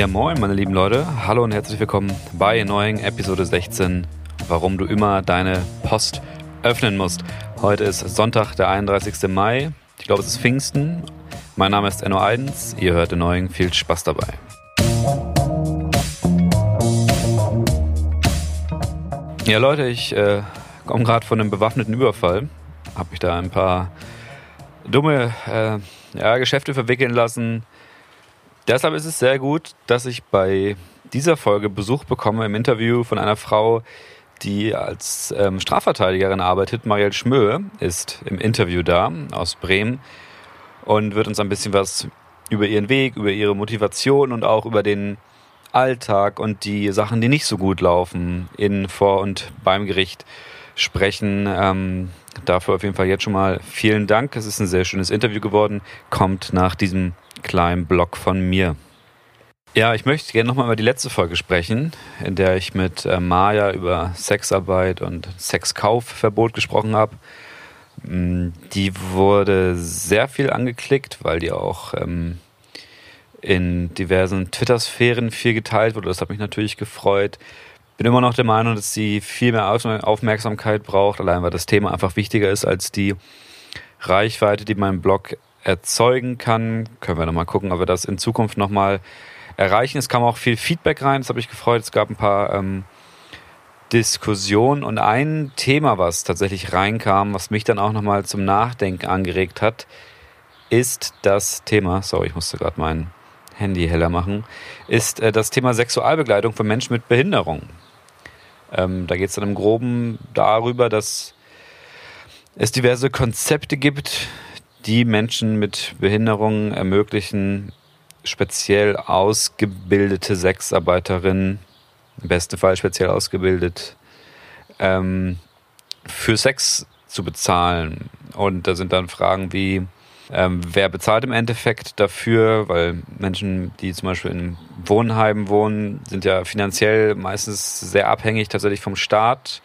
Ja, moin, meine lieben Leute. Hallo und herzlich willkommen bei neuen Episode 16, warum du immer deine Post öffnen musst. Heute ist Sonntag, der 31. Mai. Ich glaube, es ist Pfingsten. Mein Name ist Enno Eidens. Ihr hört den neuen. Viel Spaß dabei. Ja, Leute, ich äh, komme gerade von einem bewaffneten Überfall. Habe mich da ein paar dumme äh, ja, Geschäfte verwickeln lassen Deshalb ist es sehr gut, dass ich bei dieser Folge Besuch bekomme im Interview von einer Frau, die als ähm, Strafverteidigerin arbeitet. Marielle Schmöhe ist im Interview da aus Bremen und wird uns ein bisschen was über ihren Weg, über ihre Motivation und auch über den Alltag und die Sachen, die nicht so gut laufen, in, vor und beim Gericht sprechen. Ähm, dafür auf jeden Fall jetzt schon mal vielen Dank. Es ist ein sehr schönes Interview geworden. Kommt nach diesem kleinen Blog von mir. Ja, ich möchte gerne nochmal über die letzte Folge sprechen, in der ich mit äh, Maya über Sexarbeit und Sexkaufverbot gesprochen habe. Mm, die wurde sehr viel angeklickt, weil die auch ähm, in diversen Twitter-Sphären viel geteilt wurde. Das hat mich natürlich gefreut. Bin immer noch der Meinung, dass sie viel mehr Aufmerksamkeit braucht, allein weil das Thema einfach wichtiger ist als die Reichweite, die mein Blog erzeugen kann. Können wir nochmal gucken, ob wir das in Zukunft nochmal erreichen. Es kam auch viel Feedback rein, das habe ich gefreut. Es gab ein paar ähm, Diskussionen und ein Thema, was tatsächlich reinkam, was mich dann auch nochmal zum Nachdenken angeregt hat, ist das Thema, sorry, ich musste gerade mein Handy heller machen, ist äh, das Thema Sexualbegleitung für Menschen mit Behinderung. Ähm, da geht es dann im Groben darüber, dass es diverse Konzepte gibt, die Menschen mit Behinderungen ermöglichen, speziell ausgebildete Sexarbeiterinnen, im besten Fall speziell ausgebildet, ähm, für Sex zu bezahlen. Und da sind dann Fragen wie, ähm, wer bezahlt im Endeffekt dafür? Weil Menschen, die zum Beispiel in Wohnheimen wohnen, sind ja finanziell meistens sehr abhängig tatsächlich vom Staat,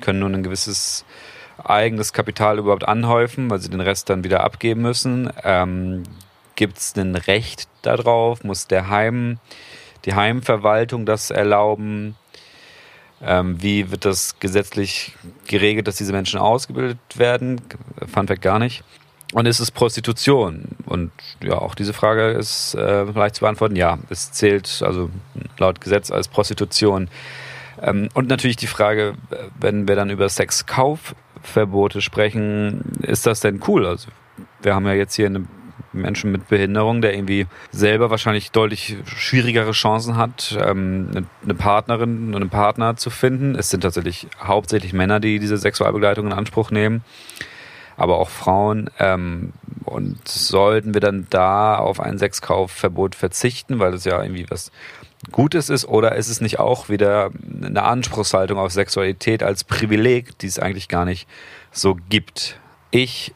können nur ein gewisses eigenes Kapital überhaupt anhäufen, weil sie den Rest dann wieder abgeben müssen? Ähm, Gibt es ein Recht darauf? Muss der Heim, die Heimverwaltung das erlauben? Ähm, wie wird das gesetzlich geregelt, dass diese Menschen ausgebildet werden? Fand Fact gar nicht. Und ist es Prostitution? Und ja, auch diese Frage ist äh, leicht zu beantworten. Ja, es zählt also laut Gesetz als Prostitution. Ähm, und natürlich die Frage, wenn wir dann über Sexkauf Verbote sprechen, ist das denn cool? Also wir haben ja jetzt hier einen Menschen mit Behinderung, der irgendwie selber wahrscheinlich deutlich schwierigere Chancen hat, ähm, eine Partnerin und einen Partner zu finden. Es sind tatsächlich hauptsächlich Männer, die diese Sexualbegleitung in Anspruch nehmen, aber auch Frauen. Ähm, und sollten wir dann da auf ein Sexkaufverbot verzichten, weil das ja irgendwie was Gutes ist oder ist es nicht auch wieder eine Anspruchshaltung auf Sexualität als Privileg, die es eigentlich gar nicht so gibt? Ich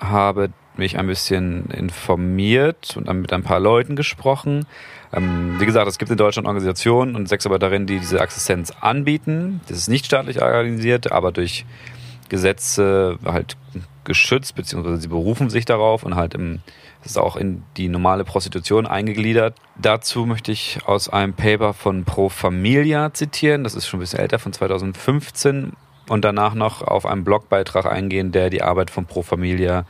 habe mich ein bisschen informiert und dann mit ein paar Leuten gesprochen. Ähm, wie gesagt, es gibt in Deutschland Organisationen und Sexarbeiterinnen, die diese Assistenz anbieten. Das ist nicht staatlich organisiert, aber durch Gesetze halt geschützt, beziehungsweise sie berufen sich darauf und halt im das ist auch in die normale Prostitution eingegliedert. Dazu möchte ich aus einem Paper von Pro Familia zitieren. Das ist schon ein bisschen älter, von 2015. Und danach noch auf einen Blogbeitrag eingehen, der die Arbeit von Pro Familia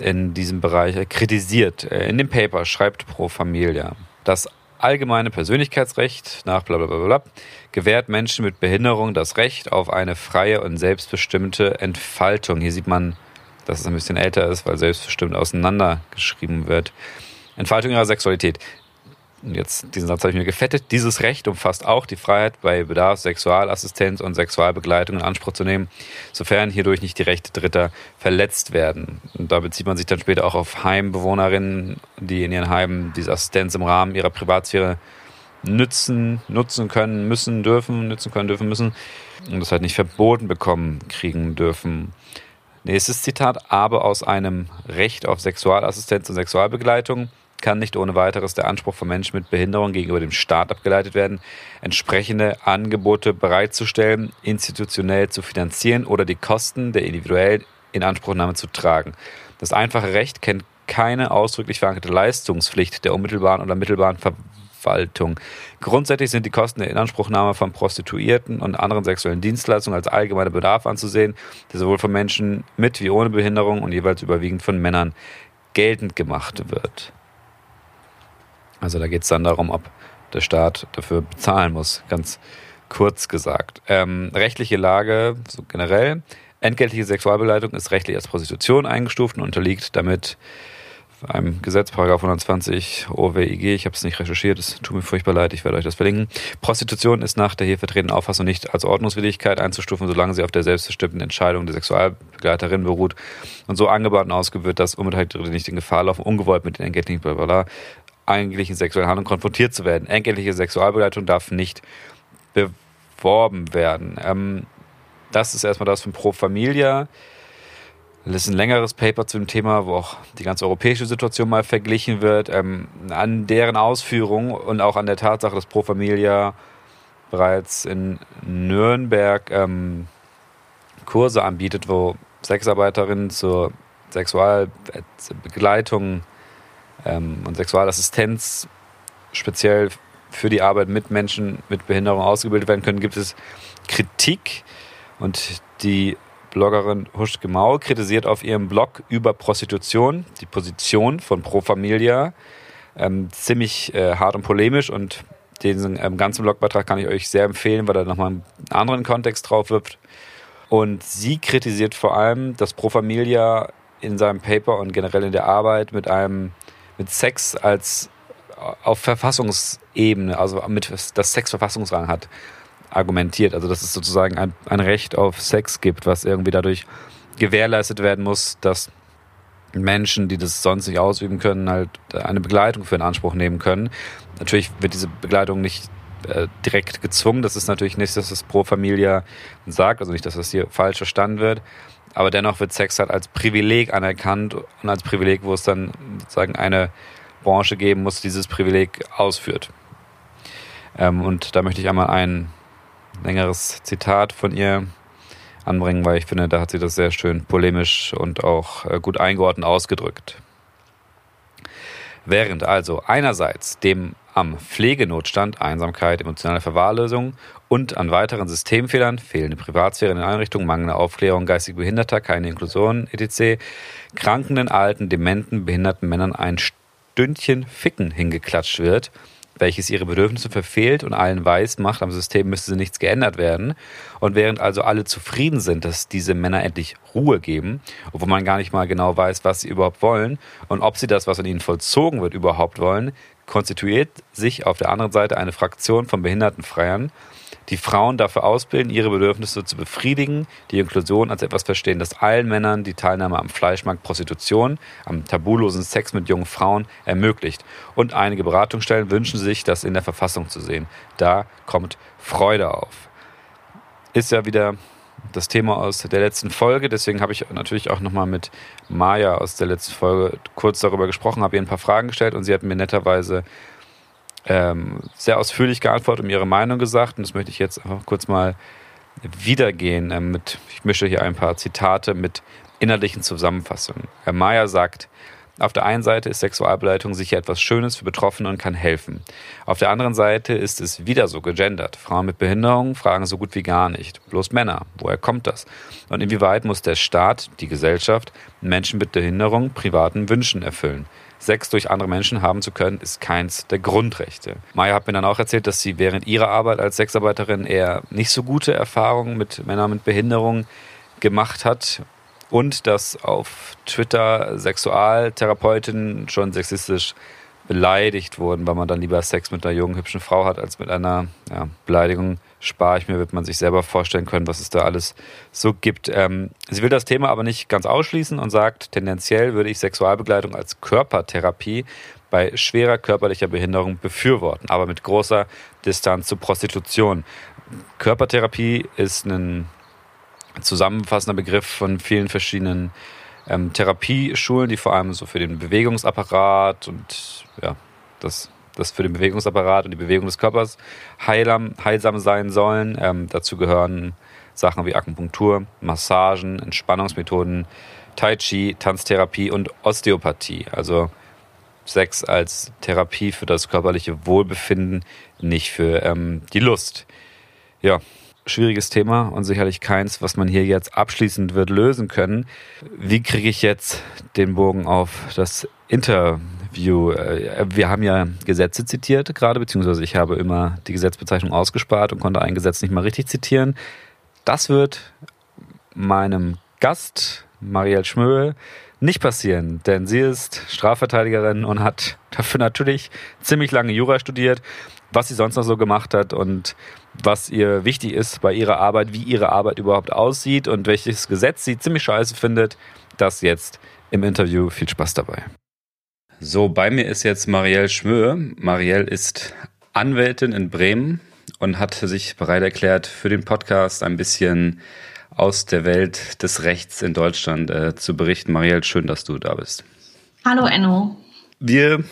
in diesem Bereich kritisiert. In dem Paper schreibt Pro Familia, das allgemeine Persönlichkeitsrecht nach bla bla bla bla gewährt Menschen mit Behinderung das Recht auf eine freie und selbstbestimmte Entfaltung. Hier sieht man dass es ein bisschen älter ist, weil selbstbestimmt auseinandergeschrieben wird. Entfaltung ihrer Sexualität. Und jetzt, diesen Satz habe ich mir gefettet. Dieses Recht umfasst auch die Freiheit, bei Bedarf Sexualassistenz und Sexualbegleitung in Anspruch zu nehmen, sofern hierdurch nicht die Rechte Dritter verletzt werden. Und da bezieht man sich dann später auch auf Heimbewohnerinnen, die in ihren Heimen diese Assistenz im Rahmen ihrer Privatsphäre nützen, nutzen können, müssen, dürfen, nützen können, dürfen, müssen und das halt nicht verboten bekommen, kriegen dürfen. Nächstes Zitat, aber aus einem Recht auf Sexualassistenz und Sexualbegleitung kann nicht ohne weiteres der Anspruch von Menschen mit Behinderung gegenüber dem Staat abgeleitet werden, entsprechende Angebote bereitzustellen, institutionell zu finanzieren oder die Kosten der individuellen Inanspruchnahme zu tragen. Das einfache Recht kennt keine ausdrücklich verankerte Leistungspflicht der unmittelbaren oder mittelbaren Verwaltung. Grundsätzlich sind die Kosten der Inanspruchnahme von Prostituierten und anderen sexuellen Dienstleistungen als allgemeiner Bedarf anzusehen, der sowohl von Menschen mit wie ohne Behinderung und jeweils überwiegend von Männern geltend gemacht wird. Also da geht es dann darum, ob der Staat dafür bezahlen muss, ganz kurz gesagt. Ähm, rechtliche Lage, so generell. Entgeltliche Sexualbegleitung ist rechtlich als Prostitution eingestuft und unterliegt damit einem Gesetz, Paragraph 120 OWIG, ich habe es nicht recherchiert, es tut mir furchtbar leid, ich werde euch das verlinken. Prostitution ist nach der hier vertretenen Auffassung nicht als Ordnungswidrigkeit einzustufen, solange sie auf der selbstbestimmten Entscheidung der Sexualbegleiterin beruht und so angebaut und ausgeführt, dass Unbeteiligte nicht in Gefahr laufen, ungewollt mit den entgeltlichen blablabla, eigentlichen sexuellen Handlungen konfrontiert zu werden. Entgeltliche Sexualbegleitung darf nicht beworben werden. Ähm, das ist erstmal das von Pro Familia. Das ist ein längeres Paper zu dem Thema, wo auch die ganze europäische Situation mal verglichen wird. Ähm, an deren Ausführung und auch an der Tatsache, dass Pro Familia bereits in Nürnberg ähm, Kurse anbietet, wo Sexarbeiterinnen zur Sexualbegleitung und Sexualassistenz speziell für die Arbeit mit Menschen mit Behinderung ausgebildet werden können, gibt es Kritik. Und die Bloggerin Husch Gemau kritisiert auf ihrem Blog über Prostitution die Position von Pro Familia ähm, ziemlich äh, hart und polemisch und den ähm, ganzen Blogbeitrag kann ich euch sehr empfehlen, weil er nochmal einen anderen Kontext drauf wirft. Und sie kritisiert vor allem, dass Pro Familia in seinem Paper und generell in der Arbeit mit einem mit Sex als auf Verfassungsebene, also mit das Sex Verfassungsrang hat, argumentiert. Also dass es sozusagen ein, ein Recht auf Sex gibt, was irgendwie dadurch gewährleistet werden muss, dass Menschen, die das sonst nicht ausüben können, halt eine Begleitung für in Anspruch nehmen können. Natürlich wird diese Begleitung nicht äh, direkt gezwungen. Das ist natürlich nicht, dass das Pro Familia sagt, also nicht, dass das hier falsch verstanden wird. Aber dennoch wird Sex halt als Privileg anerkannt und als Privileg, wo es dann sozusagen eine Branche geben muss, die dieses Privileg ausführt. Ähm, und da möchte ich einmal ein längeres Zitat von ihr anbringen, weil ich finde, da hat sie das sehr schön polemisch und auch äh, gut eingeordnet ausgedrückt. Während also einerseits dem am Pflegenotstand, Einsamkeit, emotionale Verwahrlösung und an weiteren Systemfehlern, fehlende Privatsphäre in den Einrichtungen, mangelnde Aufklärung geistig Behinderter, keine Inklusion, etc., krankenden, alten, dementen, behinderten Männern ein Stündchen Ficken hingeklatscht wird welches ihre Bedürfnisse verfehlt und allen weiß macht, am System müsste nichts geändert werden. Und während also alle zufrieden sind, dass diese Männer endlich Ruhe geben, obwohl man gar nicht mal genau weiß, was sie überhaupt wollen und ob sie das, was an ihnen vollzogen wird, überhaupt wollen, konstituiert sich auf der anderen Seite eine Fraktion von Behindertenfreiern, die Frauen dafür ausbilden, ihre Bedürfnisse zu befriedigen, die Inklusion als etwas verstehen, das allen Männern die Teilnahme am Fleischmarkt Prostitution, am tabulosen Sex mit jungen Frauen ermöglicht. Und einige Beratungsstellen wünschen sich, das in der Verfassung zu sehen. Da kommt Freude auf. Ist ja wieder das Thema aus der letzten Folge. Deswegen habe ich natürlich auch nochmal mit Maya aus der letzten Folge kurz darüber gesprochen, habe ihr ein paar Fragen gestellt und sie hat mir netterweise ähm, sehr ausführlich geantwortet und ihre Meinung gesagt. Und das möchte ich jetzt einfach kurz mal wiedergehen. Ähm, mit, ich mische hier ein paar Zitate mit innerlichen Zusammenfassungen. Herr Mayer sagt, auf der einen Seite ist Sexualbeleidigung sicher etwas Schönes für Betroffene und kann helfen. Auf der anderen Seite ist es wieder so gegendert. Frauen mit Behinderung fragen so gut wie gar nicht. Bloß Männer. Woher kommt das? Und inwieweit muss der Staat, die Gesellschaft, Menschen mit Behinderung privaten Wünschen erfüllen? Sex durch andere Menschen haben zu können, ist keins der Grundrechte. Maya hat mir dann auch erzählt, dass sie während ihrer Arbeit als Sexarbeiterin eher nicht so gute Erfahrungen mit Männern mit Behinderung gemacht hat und dass auf Twitter Sexualtherapeutinnen schon sexistisch beleidigt wurden, weil man dann lieber Sex mit einer jungen, hübschen Frau hat, als mit einer ja, Beleidigung. Spare ich mir, wird man sich selber vorstellen können, was es da alles so gibt. Ähm, sie will das Thema aber nicht ganz ausschließen und sagt, tendenziell würde ich Sexualbegleitung als Körpertherapie bei schwerer körperlicher Behinderung befürworten, aber mit großer Distanz zur Prostitution. Körpertherapie ist ein zusammenfassender Begriff von vielen verschiedenen ähm, Therapieschulen, die vor allem so für den Bewegungsapparat und ja, das, das für den Bewegungsapparat und die Bewegung des Körpers heilsam, heilsam sein sollen. Ähm, dazu gehören Sachen wie Akupunktur, Massagen, Entspannungsmethoden, Tai Chi, Tanztherapie und Osteopathie. Also Sex als Therapie für das körperliche Wohlbefinden, nicht für ähm, die Lust. Ja, schwieriges Thema und sicherlich keins, was man hier jetzt abschließend wird lösen können. Wie kriege ich jetzt den Bogen auf das Interview? Äh, wir haben ja Gesetze zitiert gerade, beziehungsweise ich habe immer die Gesetzbezeichnung ausgespart und konnte ein Gesetz nicht mal richtig zitieren. Das wird meinem Gast, Marielle Schmöhl, nicht passieren, denn sie ist Strafverteidigerin und hat dafür natürlich ziemlich lange Jura studiert, was sie sonst noch so gemacht hat und was ihr wichtig ist bei ihrer Arbeit, wie ihre Arbeit überhaupt aussieht und welches Gesetz sie ziemlich scheiße findet. Das jetzt im Interview. Viel Spaß dabei. So, bei mir ist jetzt Marielle Schmöhe. Marielle ist Anwältin in Bremen und hat sich bereit erklärt, für den Podcast ein bisschen aus der Welt des Rechts in Deutschland äh, zu berichten. Marielle, schön, dass du da bist. Hallo Enno. Wir,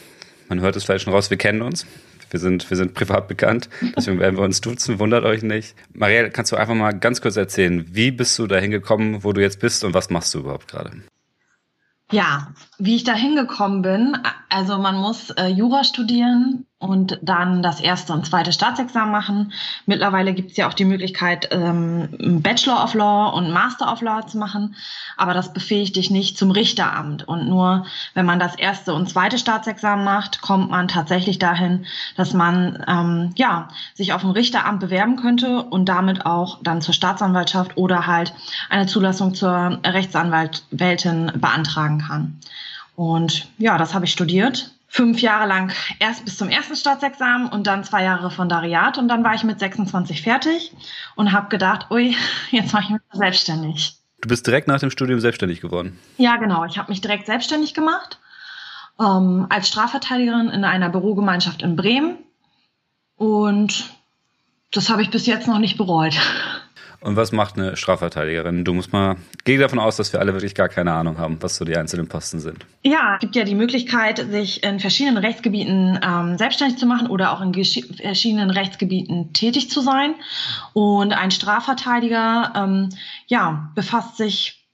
man hört es vielleicht schon raus, wir kennen uns. Wir sind, wir sind privat bekannt, deswegen werden wir uns duzen, wundert euch nicht. Marielle, kannst du einfach mal ganz kurz erzählen, wie bist du da hingekommen, wo du jetzt bist und was machst du überhaupt gerade? Ja, wie ich da hingekommen bin, also man muss äh, Jura studieren und dann das erste und zweite Staatsexamen machen. Mittlerweile gibt es ja auch die Möglichkeit, ähm, Bachelor of Law und Master of Law zu machen, aber das befähigt dich nicht zum Richteramt. Und nur wenn man das erste und zweite Staatsexamen macht, kommt man tatsächlich dahin, dass man ähm, ja sich auf ein Richteramt bewerben könnte und damit auch dann zur Staatsanwaltschaft oder halt eine Zulassung zur Rechtsanwältin beantragen kann. Und ja, das habe ich studiert fünf Jahre lang erst bis zum ersten Staatsexamen und dann zwei Jahre Referendariat und dann war ich mit 26 fertig und habe gedacht, ui, jetzt mache ich mich selbstständig. Du bist direkt nach dem Studium selbstständig geworden? Ja, genau. Ich habe mich direkt selbstständig gemacht ähm, als Strafverteidigerin in einer Bürogemeinschaft in Bremen und das habe ich bis jetzt noch nicht bereut. Und was macht eine Strafverteidigerin? Du musst mal, gehe davon aus, dass wir alle wirklich gar keine Ahnung haben, was so die einzelnen Posten sind. Ja, es gibt ja die Möglichkeit, sich in verschiedenen Rechtsgebieten ähm, selbstständig zu machen oder auch in verschiedenen Rechtsgebieten tätig zu sein. Und ein Strafverteidiger, ähm, ja, befasst sich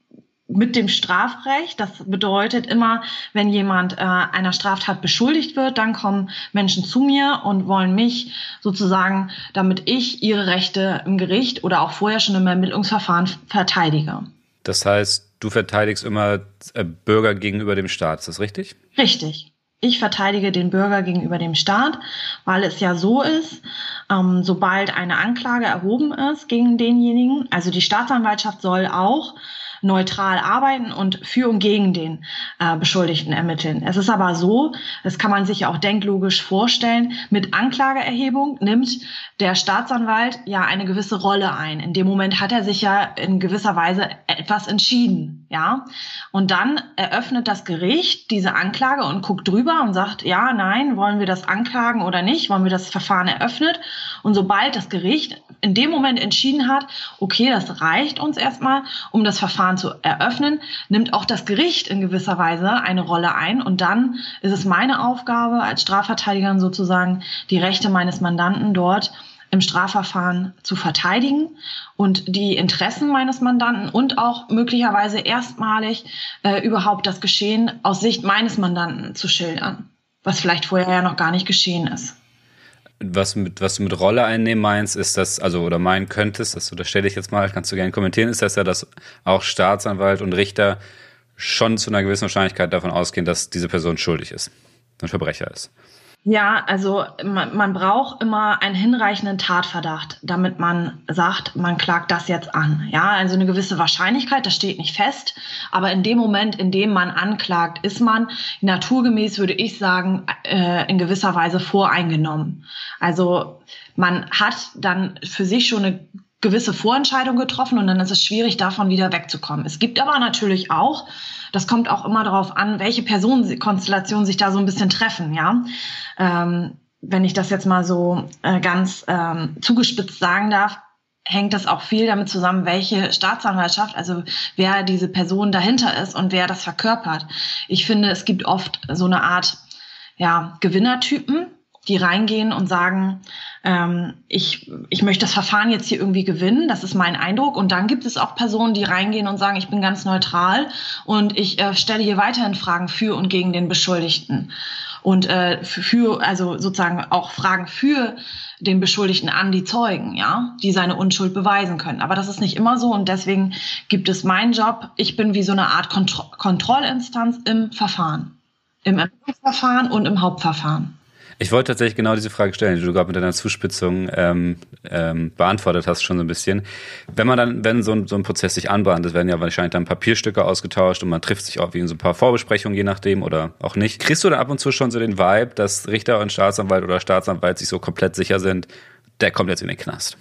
mit dem Strafrecht. Das bedeutet immer, wenn jemand äh, einer Straftat beschuldigt wird, dann kommen Menschen zu mir und wollen mich sozusagen, damit ich ihre Rechte im Gericht oder auch vorher schon im Ermittlungsverfahren verteidige. Das heißt, du verteidigst immer äh, Bürger gegenüber dem Staat, ist das richtig? Richtig. Ich verteidige den Bürger gegenüber dem Staat, weil es ja so ist, ähm, sobald eine Anklage erhoben ist gegen denjenigen, also die Staatsanwaltschaft soll auch neutral arbeiten und für und gegen den äh, Beschuldigten ermitteln. Es ist aber so, das kann man sich ja auch denklogisch vorstellen, mit Anklageerhebung nimmt der Staatsanwalt ja eine gewisse Rolle ein. In dem Moment hat er sich ja in gewisser Weise etwas entschieden, ja. Und dann eröffnet das Gericht diese Anklage und guckt drüber und sagt, ja, nein, wollen wir das anklagen oder nicht? Wollen wir das Verfahren eröffnet? Und sobald das Gericht in dem Moment entschieden hat, okay, das reicht uns erstmal, um das Verfahren Verfahren zu eröffnen, nimmt auch das Gericht in gewisser Weise eine Rolle ein. Und dann ist es meine Aufgabe als Strafverteidigerin sozusagen, die Rechte meines Mandanten dort im Strafverfahren zu verteidigen und die Interessen meines Mandanten und auch möglicherweise erstmalig äh, überhaupt das Geschehen aus Sicht meines Mandanten zu schildern, was vielleicht vorher ja noch gar nicht geschehen ist was, mit, was du mit Rolle einnehmen meinst, ist das, also oder meinen könntest, das unterstelle ich jetzt mal, kannst du gerne kommentieren, ist das ja, dass auch Staatsanwalt und Richter schon zu einer gewissen Wahrscheinlichkeit davon ausgehen, dass diese Person schuldig ist, ein Verbrecher ist. Ja, also man, man braucht immer einen hinreichenden Tatverdacht, damit man sagt, man klagt das jetzt an. Ja, also eine gewisse Wahrscheinlichkeit, das steht nicht fest, aber in dem Moment, in dem man anklagt, ist man naturgemäß, würde ich sagen, äh, in gewisser Weise voreingenommen. Also man hat dann für sich schon eine gewisse Vorentscheidung getroffen und dann ist es schwierig, davon wieder wegzukommen. Es gibt aber natürlich auch das kommt auch immer darauf an, welche Personenkonstellationen sich da so ein bisschen treffen, ja. Ähm, wenn ich das jetzt mal so äh, ganz ähm, zugespitzt sagen darf, hängt das auch viel damit zusammen, welche Staatsanwaltschaft, also wer diese Person dahinter ist und wer das verkörpert. Ich finde, es gibt oft so eine Art ja, Gewinnertypen, die reingehen und sagen, ähm, ich, ich möchte das Verfahren jetzt hier irgendwie gewinnen, das ist mein Eindruck. Und dann gibt es auch Personen, die reingehen und sagen, ich bin ganz neutral und ich äh, stelle hier weiterhin Fragen für und gegen den Beschuldigten. und äh, für, also sozusagen auch Fragen für den Beschuldigten an die Zeugen, ja, die seine Unschuld beweisen können. Aber das ist nicht immer so und deswegen gibt es meinen Job. Ich bin wie so eine Art Kontro Kontrollinstanz im Verfahren, im Ermittlungsverfahren und im Hauptverfahren. Ich wollte tatsächlich genau diese Frage stellen, die du gerade mit deiner Zuspitzung ähm, ähm, beantwortet hast, schon so ein bisschen. Wenn man dann, wenn so ein, so ein Prozess sich anbahnt, es werden ja wahrscheinlich dann Papierstücke ausgetauscht und man trifft sich auch wie in so ein paar Vorbesprechungen, je nachdem, oder auch nicht. Kriegst du da ab und zu schon so den Vibe, dass Richter und Staatsanwalt oder Staatsanwalt sich so komplett sicher sind, der kommt jetzt in den Knast?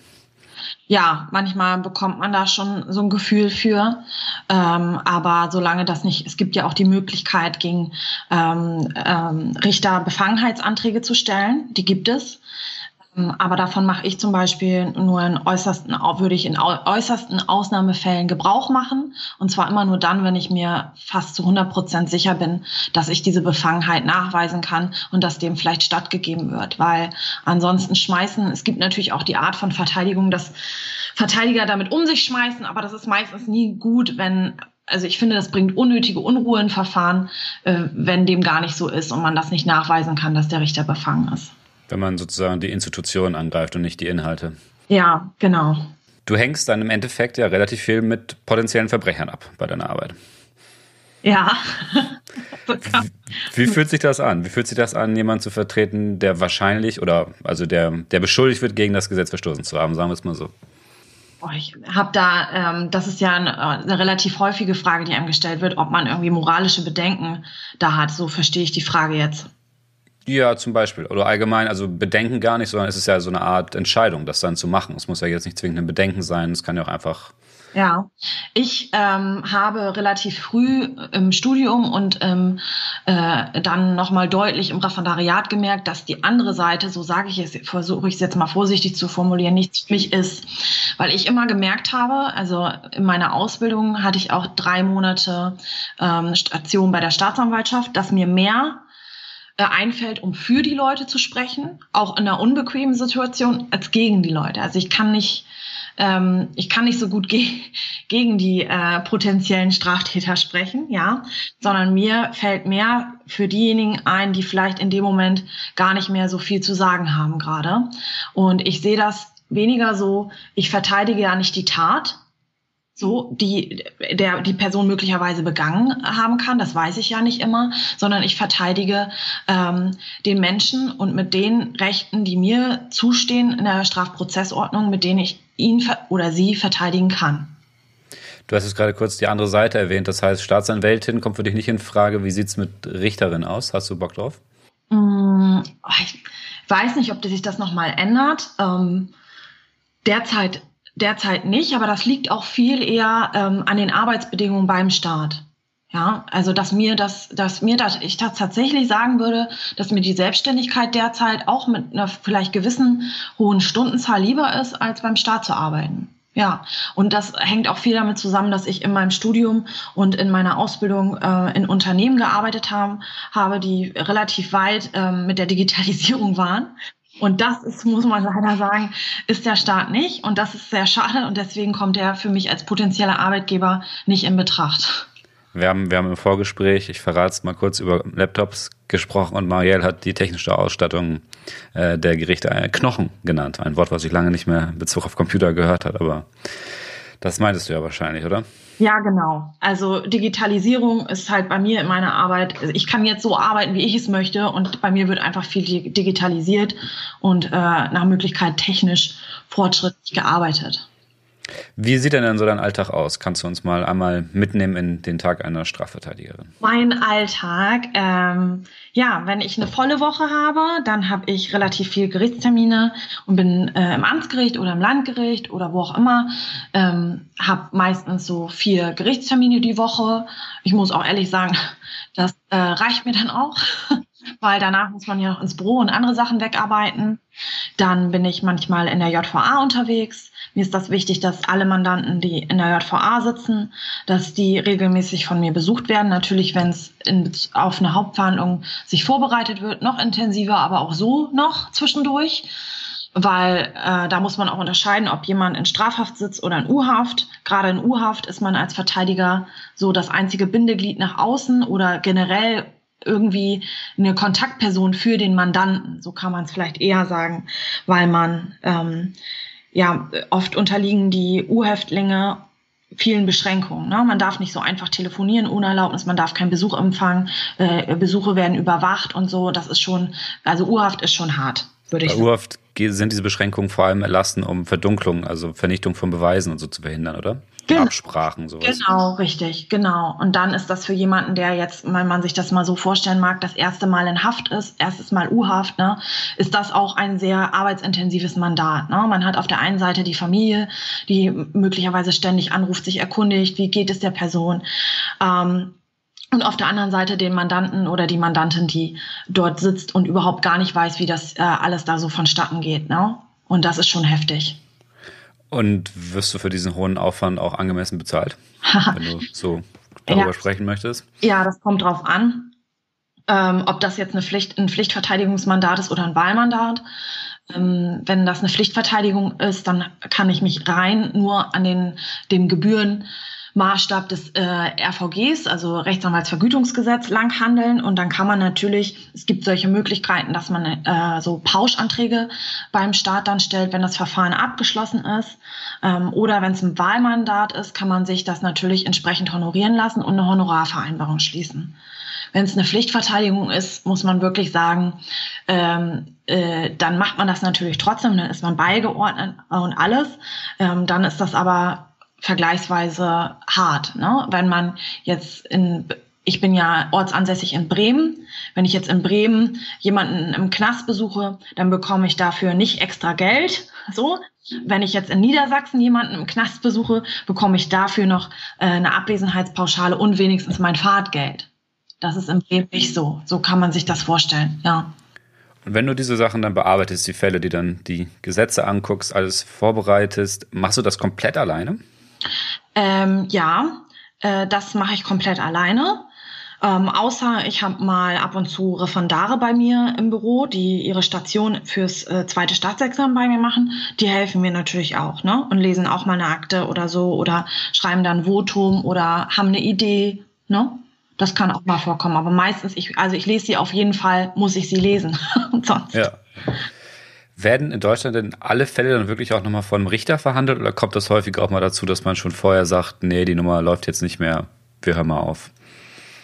Ja, manchmal bekommt man da schon so ein Gefühl für. Ähm, aber solange das nicht, es gibt ja auch die Möglichkeit, gegen ähm, ähm, Richter Befangenheitsanträge zu stellen. Die gibt es. Ähm, aber davon mache ich zum Beispiel nur in äußersten, würde ich in äußersten Ausnahmefällen Gebrauch machen. Und zwar immer nur dann, wenn ich mir fast zu 100 Prozent sicher bin, dass ich diese Befangenheit nachweisen kann und dass dem vielleicht stattgegeben wird. Weil ansonsten schmeißen, es gibt natürlich auch die Art von Verteidigung, dass Verteidiger damit um sich schmeißen, aber das ist meistens nie gut, wenn also ich finde, das bringt unnötige Unruhe in Verfahren, äh, wenn dem gar nicht so ist und man das nicht nachweisen kann, dass der Richter befangen ist wenn man sozusagen die Institution angreift und nicht die Inhalte. Ja, genau. Du hängst dann im Endeffekt ja relativ viel mit potenziellen Verbrechern ab bei deiner Arbeit. Ja. wie, wie fühlt sich das an? Wie fühlt sich das an, jemanden zu vertreten, der wahrscheinlich oder also der, der beschuldigt wird, gegen das Gesetz verstoßen zu haben, sagen wir es mal so? Ich habe da, ähm, das ist ja eine, eine, relativ häufige Frage, die einem gestellt wird, ob man irgendwie moralische Bedenken da hat. So verstehe ich die Frage jetzt. Ja, zum Beispiel. Oder allgemein, also Bedenken gar nicht, sondern es ist ja so eine Art Entscheidung, das dann zu machen. Es muss ja jetzt nicht zwingend ein Bedenken sein, es kann ja auch einfach. Ja, ich ähm, habe relativ früh im Studium und ähm, äh, dann nochmal deutlich im Referendariat gemerkt, dass die andere Seite, so sage ich es, versuche ich es jetzt mal vorsichtig zu formulieren, nichts für mich ist. Weil ich immer gemerkt habe, also in meiner Ausbildung hatte ich auch drei Monate ähm, Station bei der Staatsanwaltschaft, dass mir mehr einfällt, um für die Leute zu sprechen, auch in einer unbequemen Situation, als gegen die Leute. Also ich kann nicht, ähm, ich kann nicht so gut ge gegen die äh, potenziellen Straftäter sprechen, ja, sondern mir fällt mehr für diejenigen ein, die vielleicht in dem Moment gar nicht mehr so viel zu sagen haben gerade. Und ich sehe das weniger so, ich verteidige ja nicht die Tat, so, die der die Person möglicherweise begangen haben kann, das weiß ich ja nicht immer, sondern ich verteidige ähm, den Menschen und mit den Rechten, die mir zustehen in der Strafprozessordnung, mit denen ich ihn oder sie verteidigen kann. Du hast jetzt gerade kurz die andere Seite erwähnt, das heißt, Staatsanwältin kommt für dich nicht in Frage. Wie sieht es mit Richterin aus? Hast du Bock drauf? Mm, ich weiß nicht, ob sich das nochmal ändert. Ähm, derzeit Derzeit nicht, aber das liegt auch viel eher ähm, an den Arbeitsbedingungen beim Staat. Ja, also dass mir das, dass mir das, ich das tatsächlich sagen würde, dass mir die Selbstständigkeit derzeit auch mit einer vielleicht gewissen hohen Stundenzahl lieber ist, als beim Staat zu arbeiten. Ja, und das hängt auch viel damit zusammen, dass ich in meinem Studium und in meiner Ausbildung äh, in Unternehmen gearbeitet haben, habe, die relativ weit äh, mit der Digitalisierung waren und das ist, muss man leider sagen, ist der Staat nicht. Und das ist sehr schade. Und deswegen kommt er für mich als potenzieller Arbeitgeber nicht in Betracht. Wir haben, wir haben im Vorgespräch, ich verrate es mal kurz, über Laptops gesprochen und Marielle hat die technische Ausstattung äh, der Gerichte äh, Knochen genannt. Ein Wort, was ich lange nicht mehr in Bezug auf Computer gehört hat, aber das meintest du ja wahrscheinlich, oder? Ja, genau. Also Digitalisierung ist halt bei mir in meiner Arbeit, also ich kann jetzt so arbeiten, wie ich es möchte und bei mir wird einfach viel digitalisiert und äh, nach Möglichkeit technisch fortschrittlich gearbeitet. Wie sieht denn dann so dein Alltag aus? Kannst du uns mal einmal mitnehmen in den Tag einer Strafverteidigerin? Mein Alltag, ähm, ja, wenn ich eine volle Woche habe, dann habe ich relativ viel Gerichtstermine und bin äh, im Amtsgericht oder im Landgericht oder wo auch immer. Ähm, habe meistens so vier Gerichtstermine die Woche. Ich muss auch ehrlich sagen, das äh, reicht mir dann auch weil danach muss man ja noch ins Büro und andere Sachen wegarbeiten. Dann bin ich manchmal in der JVA unterwegs. Mir ist das wichtig, dass alle Mandanten, die in der JVA sitzen, dass die regelmäßig von mir besucht werden. Natürlich, wenn es auf eine Hauptverhandlung sich vorbereitet wird, noch intensiver, aber auch so noch zwischendurch weil äh, da muss man auch unterscheiden, ob jemand in Strafhaft sitzt oder in U-Haft. Gerade in U-Haft ist man als Verteidiger so das einzige Bindeglied nach außen oder generell irgendwie eine Kontaktperson für den Mandanten, so kann man es vielleicht eher sagen, weil man ähm, ja oft unterliegen die U-Häftlinge vielen Beschränkungen. Ne? Man darf nicht so einfach telefonieren ohne Erlaubnis, man darf keinen Besuch empfangen, äh, Besuche werden überwacht und so. Das ist schon, also Urhaft ist schon hart, würde ich sagen. Urhaft sind diese Beschränkungen vor allem erlassen, um Verdunklung, also Vernichtung von Beweisen und so zu verhindern, oder? Genau. Absprachen, sowas. Genau, richtig, genau. Und dann ist das für jemanden, der jetzt, wenn man sich das mal so vorstellen mag, das erste Mal in Haft ist, erstes Mal U-Haft, ne, ist das auch ein sehr arbeitsintensives Mandat. Ne? Man hat auf der einen Seite die Familie, die möglicherweise ständig anruft, sich erkundigt, wie geht es der Person. Ähm, und auf der anderen Seite den Mandanten oder die Mandantin, die dort sitzt und überhaupt gar nicht weiß, wie das äh, alles da so vonstatten geht. Ne? Und das ist schon heftig. Und wirst du für diesen hohen Aufwand auch angemessen bezahlt, wenn du so darüber ja. sprechen möchtest? Ja, das kommt drauf an, ähm, ob das jetzt eine Pflicht, ein Pflichtverteidigungsmandat ist oder ein Wahlmandat. Ähm, wenn das eine Pflichtverteidigung ist, dann kann ich mich rein nur an den, den Gebühren Maßstab des äh, RVGs, also Rechtsanwaltsvergütungsgesetz, lang handeln. Und dann kann man natürlich, es gibt solche Möglichkeiten, dass man äh, so Pauschanträge beim Staat dann stellt, wenn das Verfahren abgeschlossen ist. Ähm, oder wenn es ein Wahlmandat ist, kann man sich das natürlich entsprechend honorieren lassen und eine Honorarvereinbarung schließen. Wenn es eine Pflichtverteidigung ist, muss man wirklich sagen, ähm, äh, dann macht man das natürlich trotzdem, dann ist man beigeordnet und alles. Ähm, dann ist das aber vergleichsweise hart. Ne? Wenn man jetzt in, ich bin ja ortsansässig in Bremen, wenn ich jetzt in Bremen jemanden im Knast besuche, dann bekomme ich dafür nicht extra Geld. So, wenn ich jetzt in Niedersachsen jemanden im Knast besuche, bekomme ich dafür noch äh, eine Abwesenheitspauschale und wenigstens mein Fahrtgeld. Das ist in Bremen nicht so. So kann man sich das vorstellen, ja. Und wenn du diese Sachen dann bearbeitest, die Fälle, die dann die Gesetze anguckst, alles vorbereitest, machst du das komplett alleine? Ähm, ja, äh, das mache ich komplett alleine. Ähm, außer ich habe mal ab und zu Referendare bei mir im Büro, die ihre Station fürs äh, zweite Staatsexamen bei mir machen. Die helfen mir natürlich auch, ne? Und lesen auch mal eine Akte oder so oder schreiben dann Votum oder haben eine Idee, ne? Das kann auch mal vorkommen. Aber meistens, ich, also ich lese sie auf jeden Fall, muss ich sie lesen. und sonst. Ja. Werden in Deutschland denn alle Fälle dann wirklich auch nochmal von einem Richter verhandelt oder kommt das häufig auch mal dazu, dass man schon vorher sagt, nee, die Nummer läuft jetzt nicht mehr, wir hören mal auf?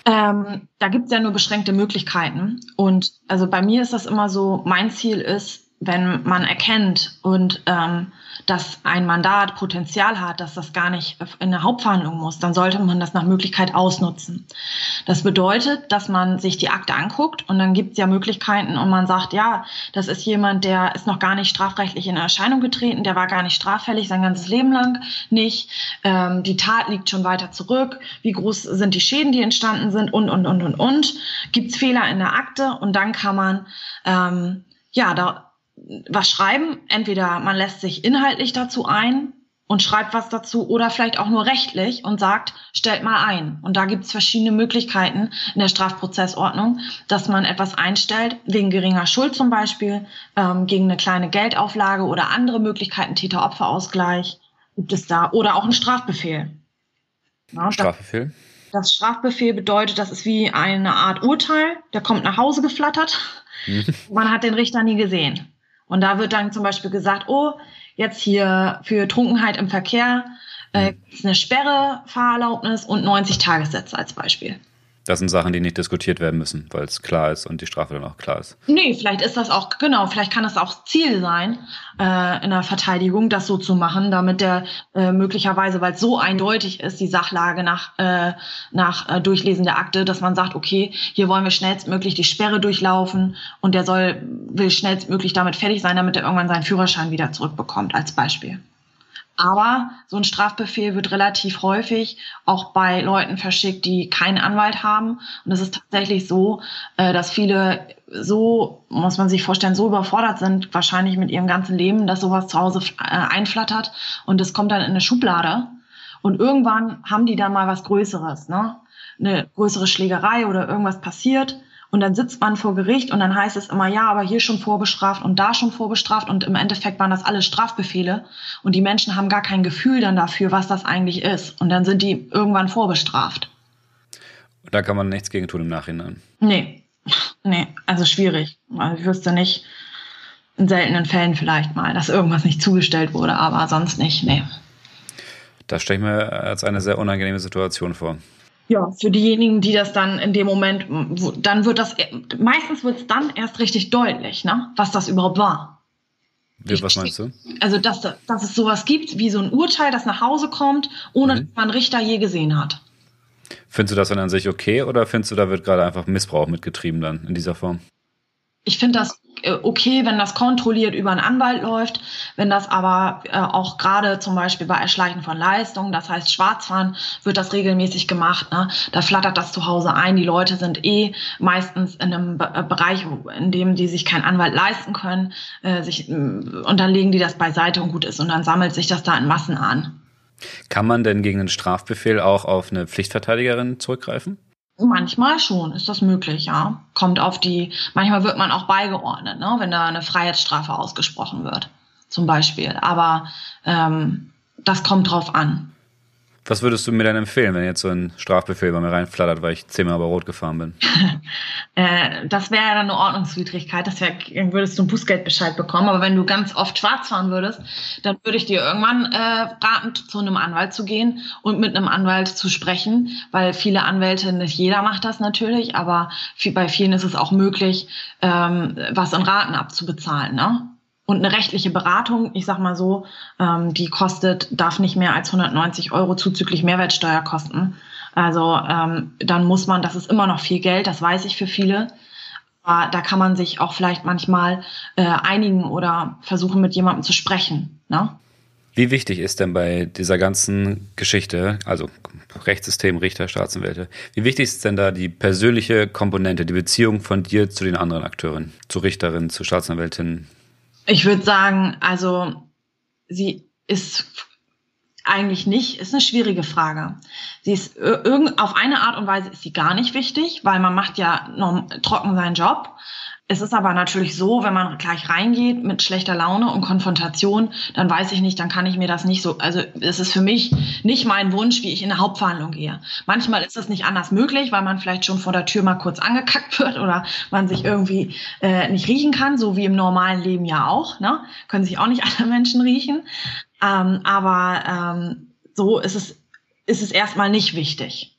Ähm, da gibt es ja nur beschränkte Möglichkeiten. Und also bei mir ist das immer so, mein Ziel ist, wenn man erkennt und ähm, dass ein Mandat Potenzial hat, dass das gar nicht in eine Hauptverhandlung muss, dann sollte man das nach Möglichkeit ausnutzen. Das bedeutet, dass man sich die Akte anguckt und dann gibt es ja Möglichkeiten und man sagt, ja, das ist jemand, der ist noch gar nicht strafrechtlich in Erscheinung getreten, der war gar nicht straffällig sein ganzes Leben lang nicht, ähm, die Tat liegt schon weiter zurück, wie groß sind die Schäden, die entstanden sind und, und, und, und, und. Gibt es Fehler in der Akte und dann kann man ähm, ja, da was schreiben. Entweder man lässt sich inhaltlich dazu ein und schreibt was dazu oder vielleicht auch nur rechtlich und sagt, stellt mal ein. Und da gibt es verschiedene Möglichkeiten in der Strafprozessordnung, dass man etwas einstellt, wegen geringer Schuld zum Beispiel, ähm, gegen eine kleine Geldauflage oder andere Möglichkeiten, Täter-Opfer-Ausgleich gibt es da oder auch ein Strafbefehl. Ja, Strafbefehl? Das, das Strafbefehl bedeutet, das ist wie eine Art Urteil, der kommt nach Hause geflattert. Mhm. Man hat den Richter nie gesehen. Und da wird dann zum Beispiel gesagt, oh, jetzt hier für Trunkenheit im Verkehr äh, mhm. ist eine Sperre, Fahrerlaubnis und 90 Tagessätze als Beispiel. Das sind Sachen, die nicht diskutiert werden müssen, weil es klar ist und die Strafe dann auch klar ist. Nee, vielleicht ist das auch, genau, vielleicht kann das auch Ziel sein, äh, in der Verteidigung das so zu machen, damit der äh, möglicherweise, weil es so eindeutig ist, die Sachlage nach, äh, nach äh, Durchlesen der Akte, dass man sagt, okay, hier wollen wir schnellstmöglich die Sperre durchlaufen und der soll, will schnellstmöglich damit fertig sein, damit er irgendwann seinen Führerschein wieder zurückbekommt, als Beispiel. Aber so ein Strafbefehl wird relativ häufig auch bei Leuten verschickt, die keinen Anwalt haben. Und es ist tatsächlich so, äh, dass viele so, muss man sich vorstellen, so überfordert sind, wahrscheinlich mit ihrem ganzen Leben, dass sowas zu Hause äh, einflattert und es kommt dann in eine Schublade. Und irgendwann haben die dann mal was Größeres, ne? Eine größere Schlägerei oder irgendwas passiert. Und dann sitzt man vor Gericht und dann heißt es immer, ja, aber hier schon vorbestraft und da schon vorbestraft und im Endeffekt waren das alles Strafbefehle und die Menschen haben gar kein Gefühl dann dafür, was das eigentlich ist. Und dann sind die irgendwann vorbestraft. Da kann man nichts gegen tun im Nachhinein. Nee, nee, also schwierig. Also ich wüsste nicht, in seltenen Fällen vielleicht mal, dass irgendwas nicht zugestellt wurde, aber sonst nicht, nee. Das stelle ich mir als eine sehr unangenehme Situation vor. Ja, für diejenigen, die das dann in dem Moment, dann wird das, meistens wird es dann erst richtig deutlich, ne, was das überhaupt war. Wie, was meinst du? Also, dass, dass es sowas gibt, wie so ein Urteil, das nach Hause kommt, ohne mhm. dass man Richter je gesehen hat. Findest du das dann an sich okay oder findest du, da wird gerade einfach Missbrauch mitgetrieben dann in dieser Form? Ich finde das okay, wenn das kontrolliert über einen Anwalt läuft, wenn das aber äh, auch gerade zum Beispiel bei Erschleichen von Leistungen, das heißt Schwarzfahren, wird das regelmäßig gemacht. Ne? Da flattert das zu Hause ein. Die Leute sind eh meistens in einem Be äh, Bereich, in dem die sich keinen Anwalt leisten können, äh, sich, und dann legen die das beiseite und gut ist und dann sammelt sich das da in Massen an. Kann man denn gegen einen Strafbefehl auch auf eine Pflichtverteidigerin zurückgreifen? Manchmal schon ist das möglich, ja. Kommt auf die, manchmal wird man auch beigeordnet, ne, wenn da eine Freiheitsstrafe ausgesprochen wird, zum Beispiel. Aber ähm, das kommt drauf an. Was würdest du mir denn empfehlen, wenn jetzt so ein Strafbefehl bei mir reinflattert, weil ich zehnmal über Rot gefahren bin? äh, das wäre ja dann eine Ordnungswidrigkeit, das wär, würdest du einen Bußgeldbescheid bekommen. Aber wenn du ganz oft schwarz fahren würdest, dann würde ich dir irgendwann äh, raten, zu einem Anwalt zu gehen und mit einem Anwalt zu sprechen, weil viele Anwälte, nicht jeder macht das natürlich, aber viel, bei vielen ist es auch möglich, ähm, was in Raten abzubezahlen. Ne? Und eine rechtliche Beratung, ich sag mal so, ähm, die kostet, darf nicht mehr als 190 Euro zuzüglich Mehrwertsteuer kosten. Also ähm, dann muss man, das ist immer noch viel Geld, das weiß ich für viele. Aber da kann man sich auch vielleicht manchmal äh, einigen oder versuchen, mit jemandem zu sprechen. Ne? Wie wichtig ist denn bei dieser ganzen Geschichte, also Rechtssystem, Richter, Staatsanwälte, wie wichtig ist denn da die persönliche Komponente, die Beziehung von dir zu den anderen Akteuren, zu Richterin, zu Staatsanwältin? Ich würde sagen, also sie ist eigentlich nicht, ist eine schwierige Frage. Sie ist irgend, auf eine Art und Weise ist sie gar nicht wichtig, weil man macht ja trocken seinen Job. Es ist aber natürlich so, wenn man gleich reingeht mit schlechter Laune und Konfrontation, dann weiß ich nicht, dann kann ich mir das nicht so, also es ist für mich nicht mein Wunsch, wie ich in eine Hauptverhandlung gehe. Manchmal ist das nicht anders möglich, weil man vielleicht schon vor der Tür mal kurz angekackt wird oder man sich irgendwie äh, nicht riechen kann, so wie im normalen Leben ja auch. Ne? Können sich auch nicht alle Menschen riechen. Ähm, aber ähm, so ist es, ist es erstmal nicht wichtig.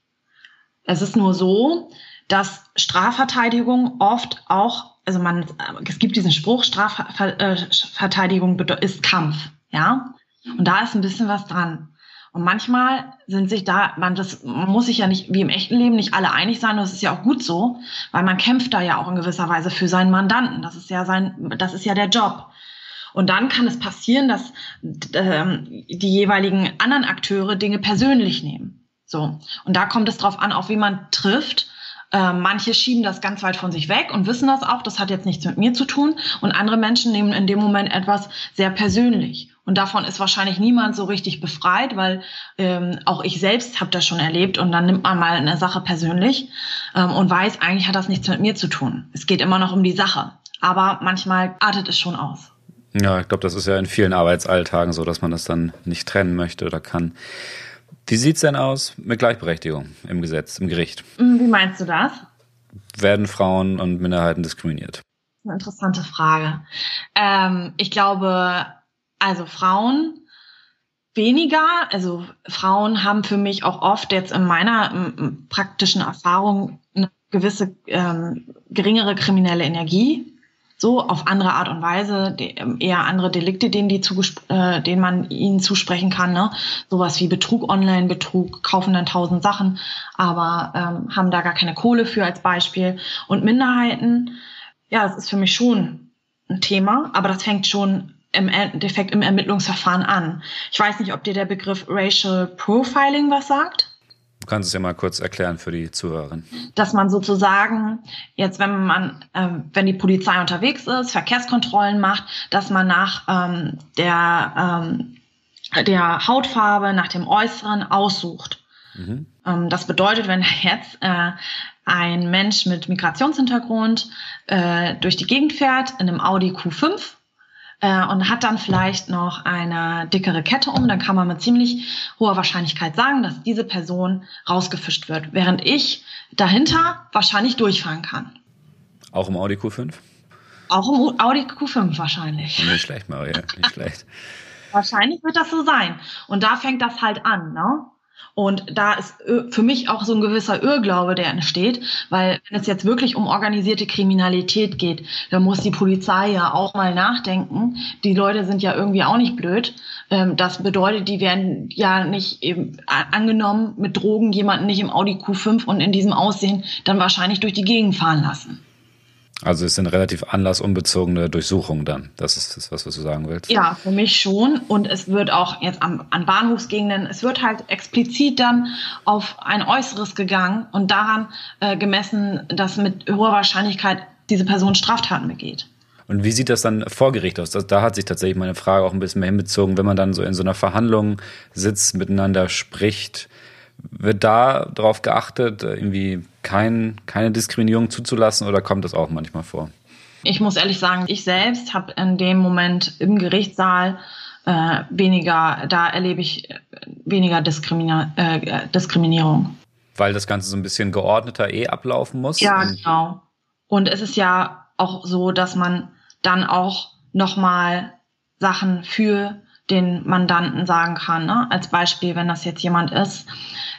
Es ist nur so, dass Strafverteidigung oft auch also man, es gibt diesen Spruch, Strafverteidigung ist Kampf, ja. Und da ist ein bisschen was dran. Und manchmal sind sich da, man, das man muss sich ja nicht, wie im echten Leben, nicht alle einig sein. Und das ist ja auch gut so, weil man kämpft da ja auch in gewisser Weise für seinen Mandanten. Das ist ja sein, das ist ja der Job. Und dann kann es passieren, dass ähm, die jeweiligen anderen Akteure Dinge persönlich nehmen. So. Und da kommt es drauf an, auf wie man trifft äh, manche schieben das ganz weit von sich weg und wissen das auch, das hat jetzt nichts mit mir zu tun. Und andere Menschen nehmen in dem Moment etwas sehr persönlich. Und davon ist wahrscheinlich niemand so richtig befreit, weil ähm, auch ich selbst habe das schon erlebt. Und dann nimmt man mal eine Sache persönlich ähm, und weiß, eigentlich hat das nichts mit mir zu tun. Es geht immer noch um die Sache. Aber manchmal artet es schon aus. Ja, ich glaube, das ist ja in vielen Arbeitsalltagen so, dass man das dann nicht trennen möchte oder kann. Wie sieht es denn aus mit Gleichberechtigung im Gesetz, im Gericht? Hm, wie meinst du das? Werden Frauen und Minderheiten diskriminiert? Eine interessante Frage. Ähm, ich glaube, also Frauen weniger. Also Frauen haben für mich auch oft jetzt in meiner praktischen Erfahrung eine gewisse ähm, geringere kriminelle Energie so auf andere Art und Weise, ähm, eher andere Delikte, denen, die äh, denen man ihnen zusprechen kann. Ne? Sowas wie Betrug, Online-Betrug, kaufen dann tausend Sachen, aber ähm, haben da gar keine Kohle für als Beispiel. Und Minderheiten, ja, das ist für mich schon ein Thema, aber das fängt schon im Endeffekt im Ermittlungsverfahren an. Ich weiß nicht, ob dir der Begriff Racial Profiling was sagt. Du kannst es ja mal kurz erklären für die Zuhörerin. Dass man sozusagen jetzt, wenn man, äh, wenn die Polizei unterwegs ist, Verkehrskontrollen macht, dass man nach ähm, der, ähm, der Hautfarbe, nach dem Äußeren aussucht. Mhm. Ähm, das bedeutet, wenn jetzt äh, ein Mensch mit Migrationshintergrund äh, durch die Gegend fährt in einem Audi Q5, äh, und hat dann vielleicht noch eine dickere Kette um, dann kann man mit ziemlich hoher Wahrscheinlichkeit sagen, dass diese Person rausgefischt wird, während ich dahinter wahrscheinlich durchfahren kann. Auch im Audi Q5? Auch im Audi Q5 wahrscheinlich. Nicht schlecht, Maria, nicht schlecht. wahrscheinlich wird das so sein. Und da fängt das halt an, ne? Und da ist für mich auch so ein gewisser Irrglaube, der entsteht, weil wenn es jetzt wirklich um organisierte Kriminalität geht, dann muss die Polizei ja auch mal nachdenken. Die Leute sind ja irgendwie auch nicht blöd. Ähm, das bedeutet, die werden ja nicht eben angenommen mit Drogen jemanden nicht im Audi Q5 und in diesem Aussehen dann wahrscheinlich durch die Gegend fahren lassen. Also es sind relativ anlassunbezogene Durchsuchungen dann. Das ist das, was du sagen willst. Ja, für mich schon. Und es wird auch jetzt an, an Bahnhofsgegenden, es wird halt explizit dann auf ein Äußeres gegangen und daran äh, gemessen, dass mit hoher Wahrscheinlichkeit diese Person Straftaten begeht. Und wie sieht das dann vor Gericht aus? Das, da hat sich tatsächlich meine Frage auch ein bisschen mehr hinbezogen, wenn man dann so in so einer Verhandlung sitzt, miteinander spricht wird da darauf geachtet, irgendwie kein, keine Diskriminierung zuzulassen oder kommt das auch manchmal vor? Ich muss ehrlich sagen, ich selbst habe in dem Moment im Gerichtssaal äh, weniger, da erlebe ich weniger Diskrimina äh, Diskriminierung. Weil das Ganze so ein bisschen geordneter eh ablaufen muss? Ja, genau. Und es ist ja auch so, dass man dann auch nochmal Sachen für den Mandanten sagen kann. Ne? Als Beispiel, wenn das jetzt jemand ist,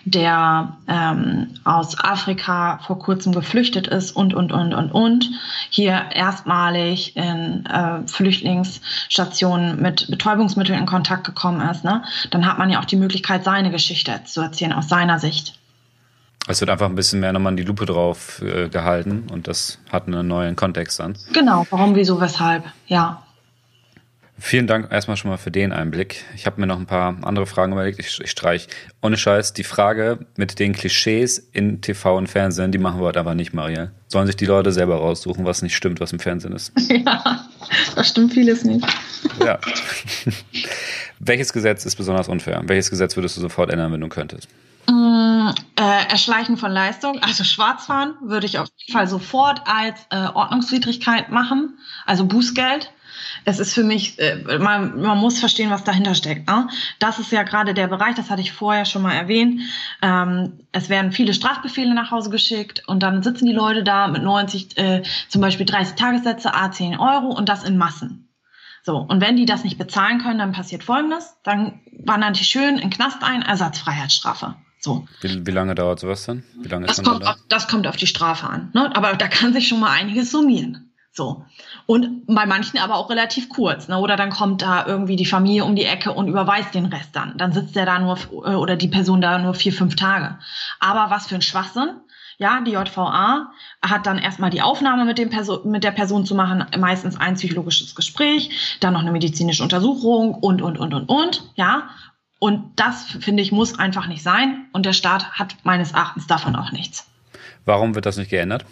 der ähm, aus Afrika vor kurzem geflüchtet ist und, und, und, und, und, hier erstmalig in äh, Flüchtlingsstationen mit Betäubungsmitteln in Kontakt gekommen ist, ne? dann hat man ja auch die Möglichkeit, seine Geschichte zu erzählen aus seiner Sicht. Es wird einfach ein bisschen mehr nochmal die Lupe drauf äh, gehalten und das hat einen neuen Kontext dann. Genau, warum, wieso, weshalb, ja. Vielen Dank erstmal schon mal für den Einblick. Ich habe mir noch ein paar andere Fragen überlegt. Ich, ich streich ohne Scheiß die Frage mit den Klischees in TV und Fernsehen, die machen wir heute aber nicht, Maria. Sollen sich die Leute selber raussuchen, was nicht stimmt, was im Fernsehen ist. Ja, das stimmt vieles nicht. Ja. Welches Gesetz ist besonders unfair? Welches Gesetz würdest du sofort ändern, wenn du könntest? Mm, äh, Erschleichen von Leistung, also Schwarzfahren, würde ich auf jeden Fall sofort als äh, Ordnungswidrigkeit machen, also Bußgeld es ist für mich, äh, man, man muss verstehen, was dahinter steckt. Ne? Das ist ja gerade der Bereich, das hatte ich vorher schon mal erwähnt. Ähm, es werden viele Strafbefehle nach Hause geschickt und dann sitzen die Leute da mit 90, äh, zum Beispiel 30 Tagessätze, a 10 Euro und das in Massen. So, und wenn die das nicht bezahlen können, dann passiert Folgendes. Dann wandern die schön in Knast ein, Ersatzfreiheitsstrafe. So. Wie, wie lange dauert sowas dann? Wie lange das, kommt da? auf, das kommt auf die Strafe an. Ne? Aber da kann sich schon mal einiges summieren. So. Und bei manchen aber auch relativ kurz. Ne? Oder dann kommt da irgendwie die Familie um die Ecke und überweist den Rest dann. Dann sitzt der da nur äh, oder die Person da nur vier, fünf Tage. Aber was für ein Schwachsinn. Ja, die JVA hat dann erstmal die Aufnahme mit, dem Person, mit der Person zu machen, meistens ein psychologisches Gespräch, dann noch eine medizinische Untersuchung und, und, und, und, und. Ja, und das, finde ich, muss einfach nicht sein. Und der Staat hat meines Erachtens davon auch nichts. Warum wird das nicht geändert?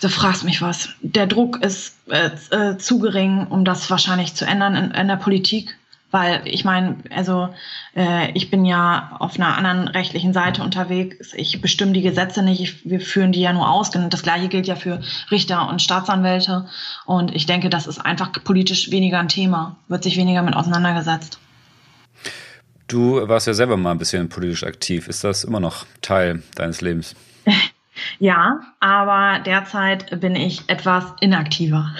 Du fragst mich was. Der Druck ist äh, äh, zu gering, um das wahrscheinlich zu ändern in, in der Politik. Weil ich meine, also äh, ich bin ja auf einer anderen rechtlichen Seite unterwegs. Ich bestimme die Gesetze nicht, ich, wir führen die ja nur aus. Und das gleiche gilt ja für Richter und Staatsanwälte. Und ich denke, das ist einfach politisch weniger ein Thema, wird sich weniger mit auseinandergesetzt. Du warst ja selber mal ein bisschen politisch aktiv. Ist das immer noch Teil deines Lebens? Ja, aber derzeit bin ich etwas inaktiver.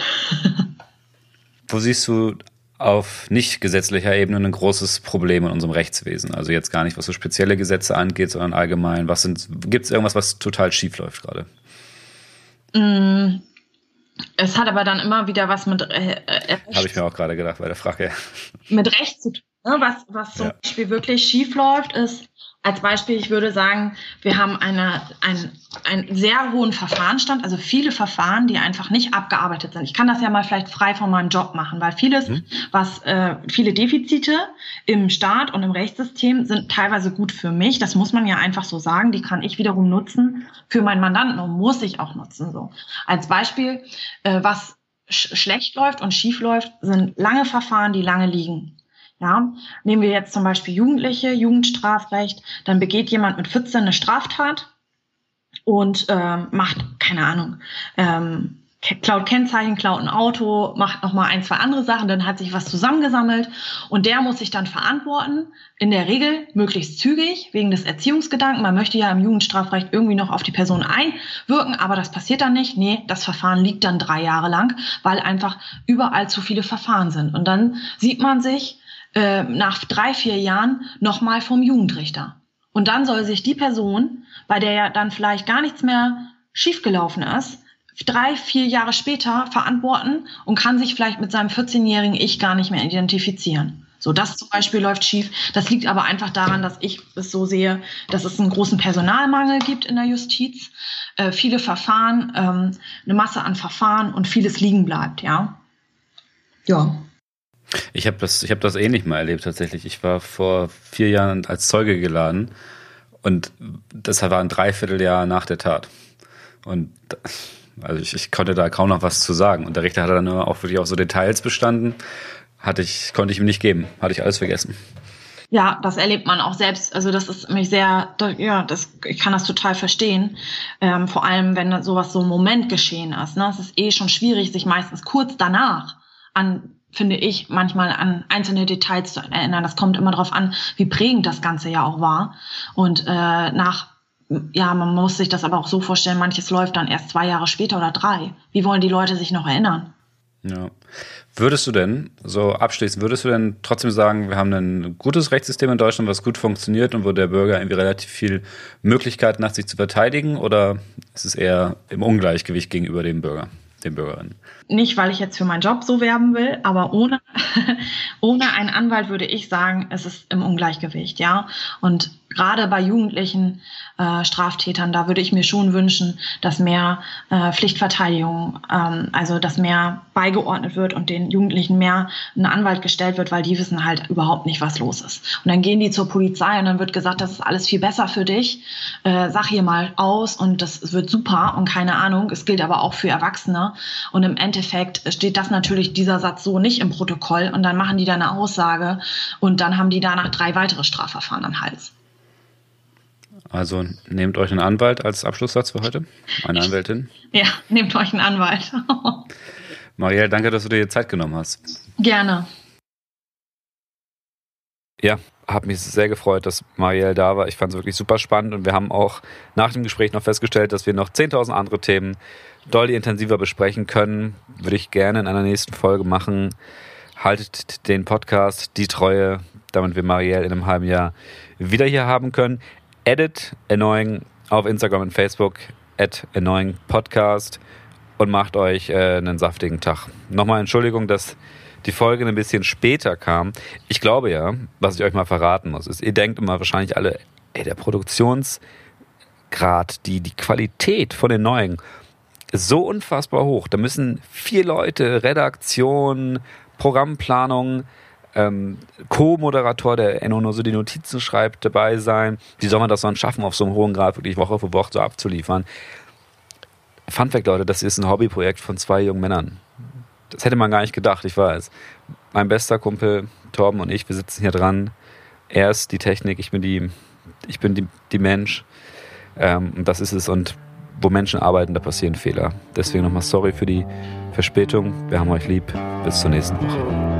Wo siehst du auf nicht gesetzlicher Ebene ein großes Problem in unserem Rechtswesen? Also jetzt gar nicht, was so spezielle Gesetze angeht, sondern allgemein. Was sind, gibt es irgendwas, was total schief läuft gerade? Mm, es hat aber dann immer wieder was mit äh, äh Habe ich mir auch gerade gedacht bei der Frage. Mit Recht zu tun. Ne? Was, was zum ja. Beispiel wirklich schief läuft, ist, als Beispiel, ich würde sagen, wir haben eine, ein, einen sehr hohen Verfahrenstand, also viele Verfahren, die einfach nicht abgearbeitet sind. Ich kann das ja mal vielleicht frei von meinem Job machen, weil vieles, mhm. was äh, viele Defizite im Staat und im Rechtssystem sind teilweise gut für mich. Das muss man ja einfach so sagen. Die kann ich wiederum nutzen für meinen Mandanten und muss ich auch nutzen. So als Beispiel, äh, was sch schlecht läuft und schief läuft, sind lange Verfahren, die lange liegen. Ja, nehmen wir jetzt zum Beispiel Jugendliche, Jugendstrafrecht, dann begeht jemand mit 14 eine Straftat und ähm, macht, keine Ahnung, ähm, klaut Kennzeichen, klaut ein Auto, macht noch mal ein, zwei andere Sachen, dann hat sich was zusammengesammelt und der muss sich dann verantworten. In der Regel möglichst zügig wegen des Erziehungsgedanken. Man möchte ja im Jugendstrafrecht irgendwie noch auf die Person einwirken, aber das passiert dann nicht. Nee, das Verfahren liegt dann drei Jahre lang, weil einfach überall zu viele Verfahren sind. Und dann sieht man sich äh, nach drei, vier Jahren noch mal vom Jugendrichter. Und dann soll sich die Person, bei der ja dann vielleicht gar nichts mehr schiefgelaufen ist, drei, vier Jahre später verantworten und kann sich vielleicht mit seinem 14-jährigen Ich gar nicht mehr identifizieren. So, das zum Beispiel läuft schief. Das liegt aber einfach daran, dass ich es so sehe, dass es einen großen Personalmangel gibt in der Justiz, äh, viele Verfahren, ähm, eine Masse an Verfahren und vieles liegen bleibt, ja. Ja. Ich habe das, hab das ähnlich mal erlebt tatsächlich. Ich war vor vier Jahren als Zeuge geladen und das war ein Dreivierteljahr nach der Tat. Und also ich, ich, konnte da kaum noch was zu sagen. Und der Richter hat dann auch wirklich auf so Details bestanden. Hatte ich, konnte ich ihm nicht geben. Hatte ich alles vergessen. Ja, das erlebt man auch selbst. Also das ist mich sehr, ja, das, ich kann das total verstehen. Ähm, vor allem, wenn sowas so ein Moment geschehen ist. Ne? Es ist eh schon schwierig, sich meistens kurz danach an, finde ich, manchmal an einzelne Details zu erinnern. Das kommt immer darauf an, wie prägend das Ganze ja auch war. Und äh, nach ja, man muss sich das aber auch so vorstellen, manches läuft dann erst zwei Jahre später oder drei. Wie wollen die Leute sich noch erinnern? Ja. Würdest du denn, so abschließend, würdest du denn trotzdem sagen, wir haben ein gutes Rechtssystem in Deutschland, was gut funktioniert und wo der Bürger irgendwie relativ viel Möglichkeit nach sich zu verteidigen oder ist es eher im Ungleichgewicht gegenüber dem Bürger, den Bürgerinnen? Nicht, weil ich jetzt für meinen Job so werben will, aber ohne, ohne einen Anwalt würde ich sagen, es ist im Ungleichgewicht, ja. Und gerade bei Jugendlichen äh, Straftätern, da würde ich mir schon wünschen, dass mehr äh, Pflichtverteidigung, ähm, also dass mehr beigeordnet wird und den Jugendlichen mehr ein Anwalt gestellt wird, weil die wissen halt überhaupt nicht, was los ist. Und dann gehen die zur Polizei und dann wird gesagt, das ist alles viel besser für dich. Äh, sag hier mal aus und das wird super und keine Ahnung. Es gilt aber auch für Erwachsene. Und im Endeffekt steht das natürlich dieser Satz so nicht im Protokoll und dann machen die da eine Aussage und dann haben die danach drei weitere Strafverfahren am Hals. Also nehmt euch einen Anwalt als Abschlusssatz für heute. Eine Anwältin. Ja, nehmt euch einen Anwalt. Marielle, danke, dass du dir Zeit genommen hast. Gerne. Ja, habe mich sehr gefreut, dass Marielle da war. Ich fand es wirklich super spannend und wir haben auch nach dem Gespräch noch festgestellt, dass wir noch 10.000 andere Themen deutlich intensiver besprechen können. Würde ich gerne in einer nächsten Folge machen. Haltet den Podcast Die Treue, damit wir Marielle in einem halben Jahr wieder hier haben können. Edit Annoying auf Instagram und Facebook, at Annoying Podcast und macht euch äh, einen saftigen Tag. Nochmal Entschuldigung, dass die Folge ein bisschen später kam. Ich glaube ja, was ich euch mal verraten muss, ist, ihr denkt immer wahrscheinlich alle, ey, der Produktionsgrad, die, die Qualität von den neuen ist so unfassbar hoch. Da müssen vier Leute, Redaktion, Programmplanung, ähm, Co-Moderator, der Enno nur so die Notizen schreibt, dabei sein. Wie soll man das dann schaffen, auf so einem hohen Grad wirklich Woche für Woche so abzuliefern? Fun Fact, Leute, das ist ein Hobbyprojekt von zwei jungen Männern. Das hätte man gar nicht gedacht, ich weiß. Mein bester Kumpel Torben und ich, wir sitzen hier dran. Er ist die Technik, ich bin die, ich bin die, die Mensch. Ähm, und das ist es. Und wo Menschen arbeiten, da passieren Fehler. Deswegen nochmal sorry für die Verspätung. Wir haben euch lieb. Bis zur nächsten Woche.